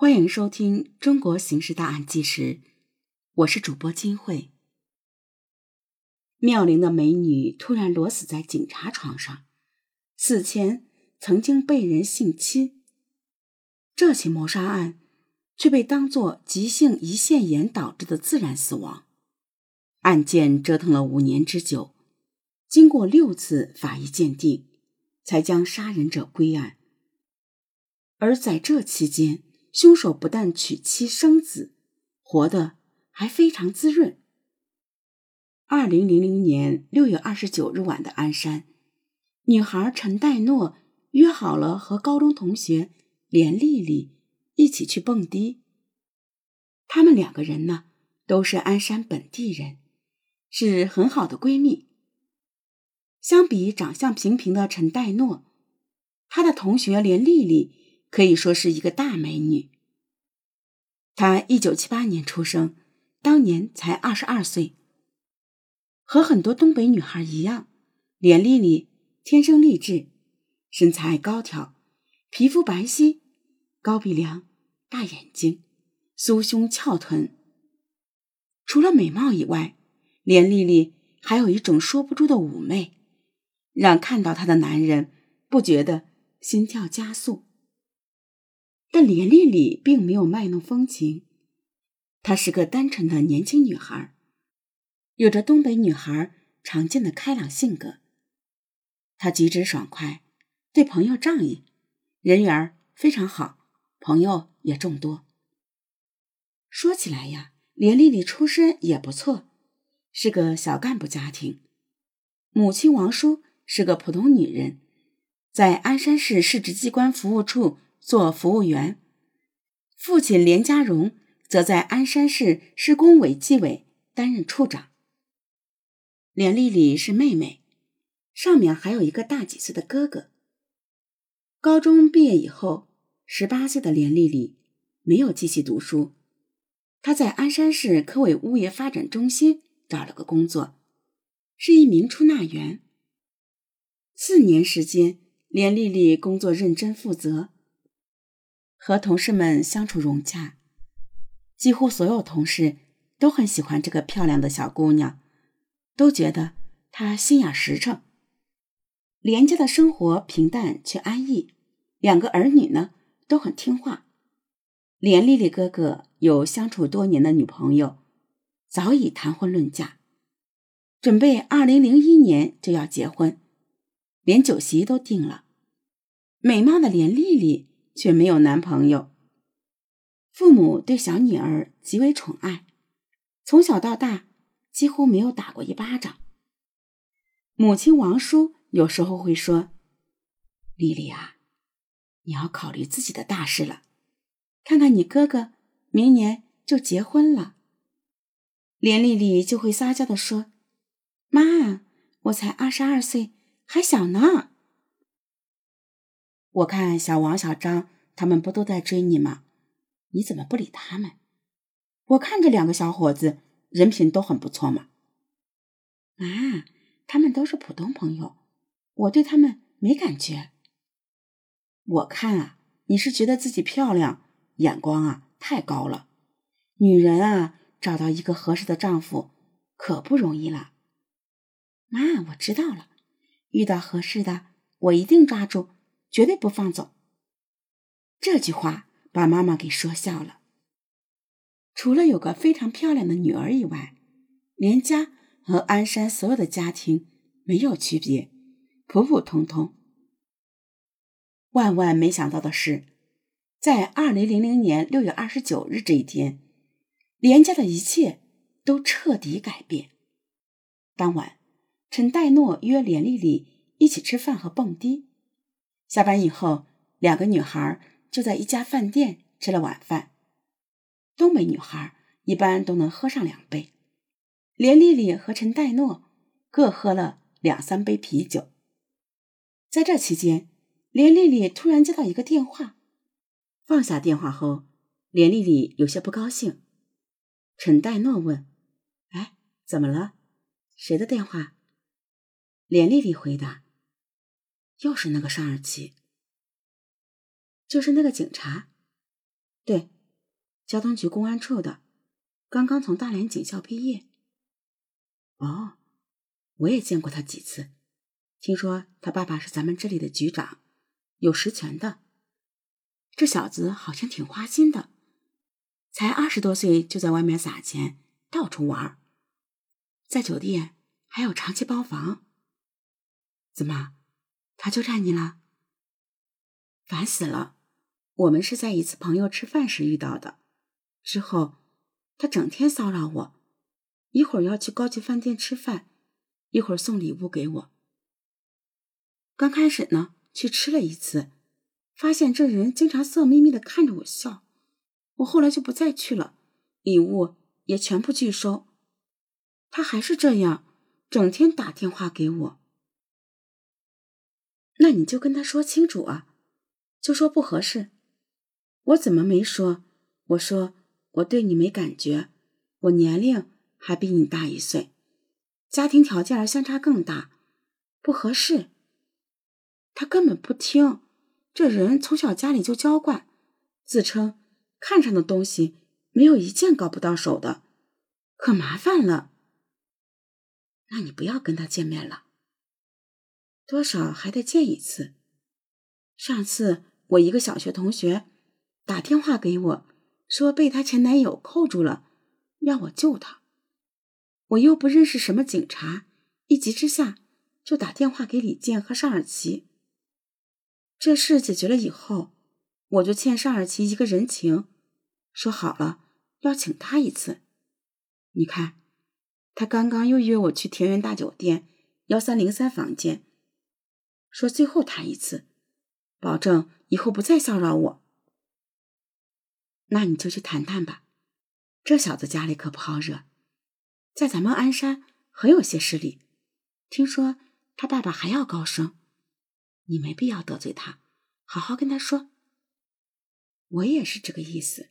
欢迎收听《中国刑事大案纪实》，我是主播金慧。妙龄的美女突然裸死在警察床上，死前曾经被人性侵。这起谋杀案却被当作急性胰腺炎导致的自然死亡。案件折腾了五年之久，经过六次法医鉴定，才将杀人者归案。而在这期间，凶手不但娶妻生子，活得还非常滋润。二零零零年六月二十九日晚的鞍山，女孩陈黛诺约好了和高中同学连丽丽一起去蹦迪。她们两个人呢，都是鞍山本地人，是很好的闺蜜。相比长相平平的陈黛诺，她的同学连丽丽。可以说是一个大美女。她一九七八年出生，当年才二十二岁。和很多东北女孩一样，连丽丽天生丽质，身材高挑，皮肤白皙，高鼻梁，大眼睛，酥胸翘臀。除了美貌以外，连丽丽还有一种说不出的妩媚，让看到她的男人不觉得心跳加速。但连丽丽并没有卖弄风情，她是个单纯的年轻女孩，有着东北女孩常见的开朗性格。她举止爽快，对朋友仗义，人缘非常好，朋友也众多。说起来呀，连丽丽出身也不错，是个小干部家庭，母亲王叔是个普通女人，在鞍山市市直机关服务处。做服务员，父亲连家荣则在鞍山市市工委纪委担任处长。连丽丽是妹妹，上面还有一个大几岁的哥哥。高中毕业以后，十八岁的连丽丽没有继续读书，她在鞍山市科委物业发展中心找了个工作，是一名出纳员。四年时间，连丽丽工作认真负责。和同事们相处融洽，几乎所有同事都很喜欢这个漂亮的小姑娘，都觉得她心眼实诚。连家的生活平淡却安逸，两个儿女呢都很听话。连丽丽哥哥有相处多年的女朋友，早已谈婚论嫁，准备二零零一年就要结婚，连酒席都定了。美貌的连丽丽。却没有男朋友。父母对小女儿极为宠爱，从小到大几乎没有打过一巴掌。母亲王叔有时候会说：“丽丽啊，你要考虑自己的大事了。看看你哥哥，明年就结婚了。”连丽丽就会撒娇的说：“妈，我才二十二岁，还小呢。”我看小王、小张他们不都在追你吗？你怎么不理他们？我看这两个小伙子人品都很不错嘛。啊，他们都是普通朋友，我对他们没感觉。我看啊，你是觉得自己漂亮，眼光啊太高了。女人啊，找到一个合适的丈夫可不容易了。妈，我知道了，遇到合适的，我一定抓住。绝对不放走。这句话把妈妈给说笑了。除了有个非常漂亮的女儿以外，连家和鞍山所有的家庭没有区别，普普通通。万万没想到的是，在二零零零年六月二十九日这一天，连家的一切都彻底改变。当晚，陈代诺约连丽丽一起吃饭和蹦迪。下班以后，两个女孩就在一家饭店吃了晚饭。东北女孩一般都能喝上两杯，连丽丽和陈黛诺各喝了两三杯啤酒。在这期间，连丽丽突然接到一个电话，放下电话后，连丽丽有些不高兴。陈黛诺问：“哎，怎么了？谁的电话？”连丽丽回答。又是那个尚二奇，就是那个警察。对，交通局公安处的，刚刚从大连警校毕业。哦，我也见过他几次，听说他爸爸是咱们这里的局长，有实权的。这小子好像挺花心的，才二十多岁就在外面撒钱，到处玩，在酒店还有长期包房。怎么，他就占你了？烦死了！我们是在一次朋友吃饭时遇到的，之后他整天骚扰我，一会儿要去高级饭店吃饭，一会儿送礼物给我。刚开始呢，去吃了一次。发现这人经常色眯眯的看着我笑，我后来就不再去了，礼物也全部拒收。他还是这样，整天打电话给我。那你就跟他说清楚啊，就说不合适。我怎么没说？我说我对你没感觉，我年龄还比你大一岁，家庭条件相差更大，不合适。他根本不听。这人从小家里就娇惯，自称看上的东西没有一件搞不到手的，可麻烦了。那你不要跟他见面了，多少还得见一次。上次我一个小学同学打电话给我，说被她前男友扣住了，让我救她。我又不认识什么警察，一急之下就打电话给李健和尚尔奇。这事解决了以后，我就欠尚尔奇一个人情，说好了要请他一次。你看，他刚刚又约我去田园大酒店幺三零三房间，说最后谈一次，保证以后不再骚扰我。那你就去谈谈吧，这小子家里可不好惹，在咱们鞍山很有些势力，听说他爸爸还要高升。你没必要得罪他，好好跟他说。我也是这个意思，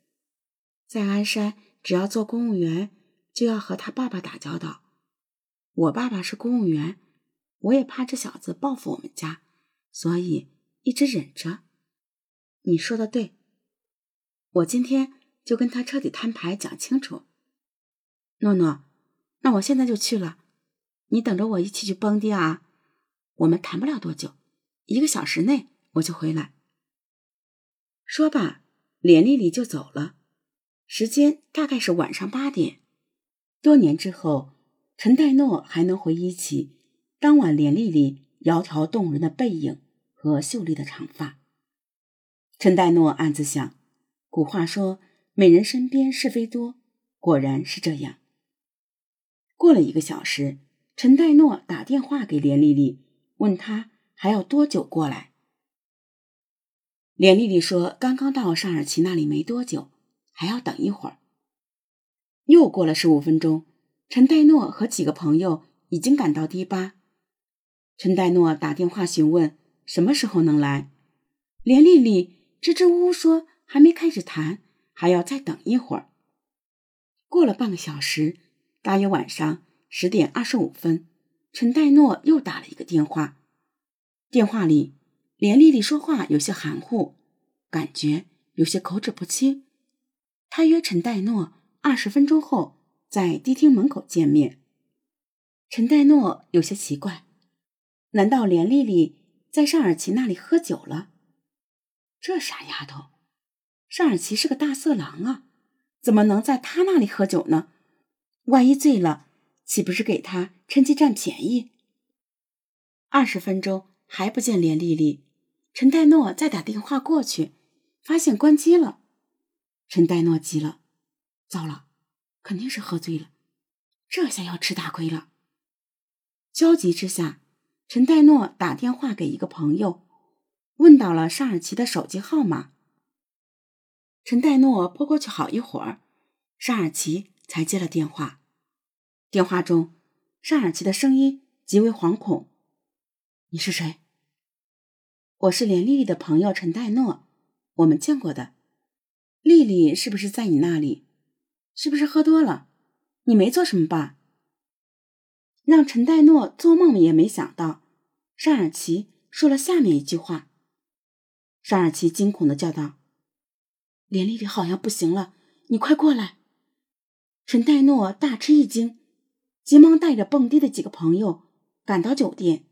在鞍山，只要做公务员，就要和他爸爸打交道。我爸爸是公务员，我也怕这小子报复我们家，所以一直忍着。你说的对，我今天就跟他彻底摊牌，讲清楚。诺诺，那我现在就去了，你等着我一起去蹦迪啊！我们谈不了多久。一个小时内我就回来。说罢，连丽丽就走了。时间大概是晚上八点。多年之后，陈代诺还能回忆起当晚连丽丽窈窕动人的背影和秀丽的长发。陈代诺暗自想：古话说“美人身边是非多”，果然是这样。过了一个小时，陈代诺打电话给连丽丽，问她。还要多久过来？连丽丽说：“刚刚到尚尔奇那里没多久，还要等一会儿。”又过了十五分钟，陈代诺和几个朋友已经赶到迪吧。陈代诺打电话询问什么时候能来，连丽丽支支吾吾说还没开始谈，还要再等一会儿。过了半个小时，大约晚上十点二十五分，陈代诺又打了一个电话。电话里，连丽丽说话有些含糊，感觉有些口齿不清。她约陈代诺二十分钟后在迪厅门口见面。陈代诺有些奇怪，难道连丽丽在尚尔奇那里喝酒了？这傻丫头，尚尔奇是个大色狼啊，怎么能在他那里喝酒呢？万一醉了，岂不是给他趁机占便宜？二十分钟。还不见连丽丽，陈代诺再打电话过去，发现关机了。陈代诺急了，糟了，肯定是喝醉了，这下要吃大亏了。焦急之下，陈代诺打电话给一个朋友，问到了尚尔奇的手机号码。陈代诺拨过去好一会儿，尚尔奇才接了电话。电话中，尚尔奇的声音极为惶恐。你是谁？我是连丽丽的朋友陈代诺，我们见过的。丽丽是不是在你那里？是不是喝多了？你没做什么吧？让陈代诺做梦也没想到，尚尔奇说了下面一句话。尚尔奇惊恐的叫道：“连丽丽好像不行了，你快过来！陈代诺大吃一惊，急忙带着蹦迪的几个朋友赶到酒店，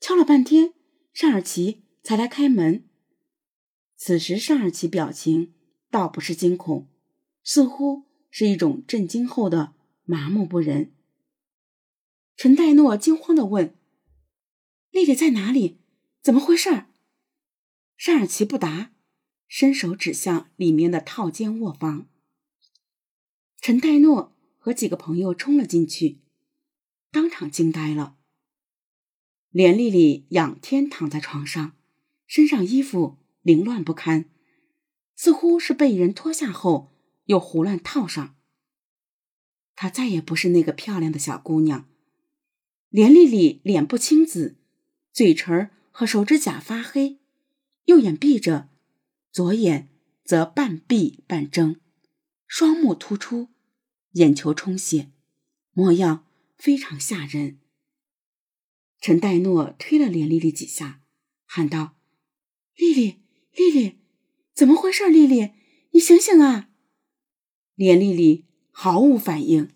敲了半天，尚尔奇才来开门。此时尚尔奇表情倒不是惊恐，似乎是一种震惊后的麻木不仁。陈黛诺惊慌的问：“丽丽在哪里？怎么回事？”尚尔奇不答，伸手指向里面的套间卧房。陈黛诺和几个朋友冲了进去，当场惊呆了。连丽丽仰天躺在床上，身上衣服凌乱不堪，似乎是被人脱下后又胡乱套上。她再也不是那个漂亮的小姑娘。连丽丽脸部青紫，嘴唇和手指甲发黑，右眼闭着，左眼则半闭半睁，双目突出，眼球充血，模样非常吓人。陈黛诺推了连丽丽几下，喊道：“丽丽，丽丽，怎么回事？丽丽，你醒醒啊！”连丽丽毫无反应。